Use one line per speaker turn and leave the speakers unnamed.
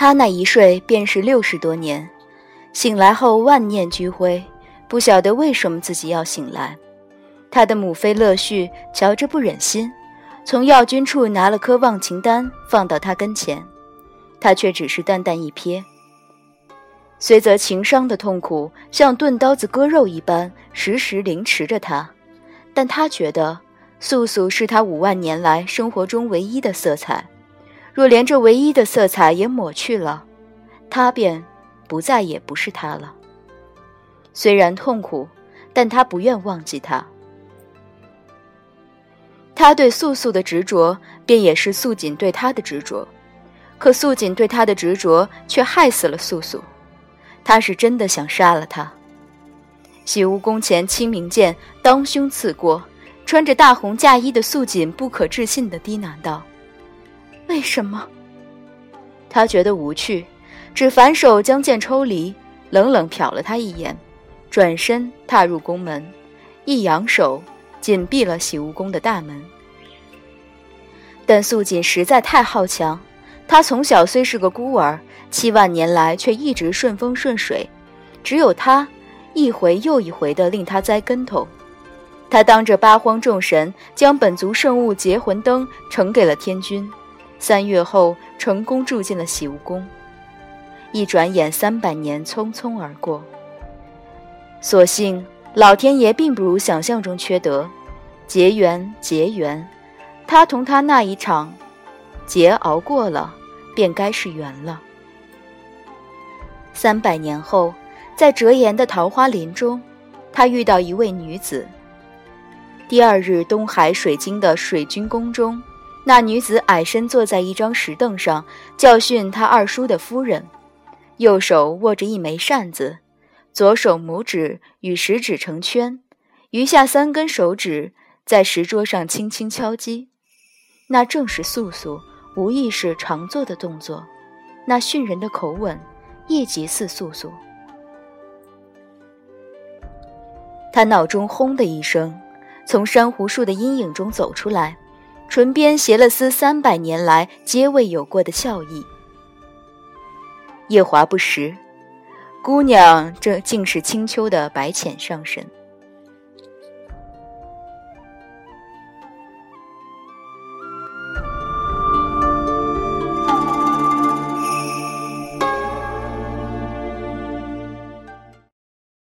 他那一睡便是六十多年，醒来后万念俱灰，不晓得为什么自己要醒来。他的母妃乐绪瞧着不忍心，从药君处拿了颗忘情丹放到他跟前，他却只是淡淡一瞥。虽则情伤的痛苦像钝刀子割肉一般时时凌迟着他，但他觉得素素是他五万年来生活中唯一的色彩。若连这唯一的色彩也抹去了，他便不再也不是他了。虽然痛苦，但他不愿忘记他。他对素素的执着，便也是素锦对他的执着。可素锦对他的执着，却害死了素素。他是真的想杀了他。洗梧宫前，清明剑当胸刺过，穿着大红嫁衣的素锦不可置信地低喃道。为什么？他觉得无趣，只反手将剑抽离，冷冷瞟了他一眼，转身踏入宫门，一扬手紧闭了洗梧宫的大门。但素锦实在太好强，她从小虽是个孤儿，七万年来却一直顺风顺水，只有他一回又一回的令他栽跟头。他当着八荒众神，将本族圣物结魂灯呈给了天君。三月后，成功住进了洗梧宫。一转眼，三百年匆匆而过。所幸，老天爷并不如想象中缺德，结缘结缘，他同他那一场劫熬过了，便该是缘了。三百年后，在折颜的桃花林中，他遇到一位女子。第二日，东海水晶的水君宫中。那女子矮身坐在一张石凳上，教训他二叔的夫人，右手握着一枚扇子，左手拇指与食指成圈，余下三根手指在石桌上轻轻敲击。那正是素素无意识常做的动作，那训人的口吻，亦极似素素。他脑中轰的一声，从珊瑚树的阴影中走出来。唇边携了丝三百年来皆未有过的笑意。夜华不识，姑娘这竟是青丘的白浅上神。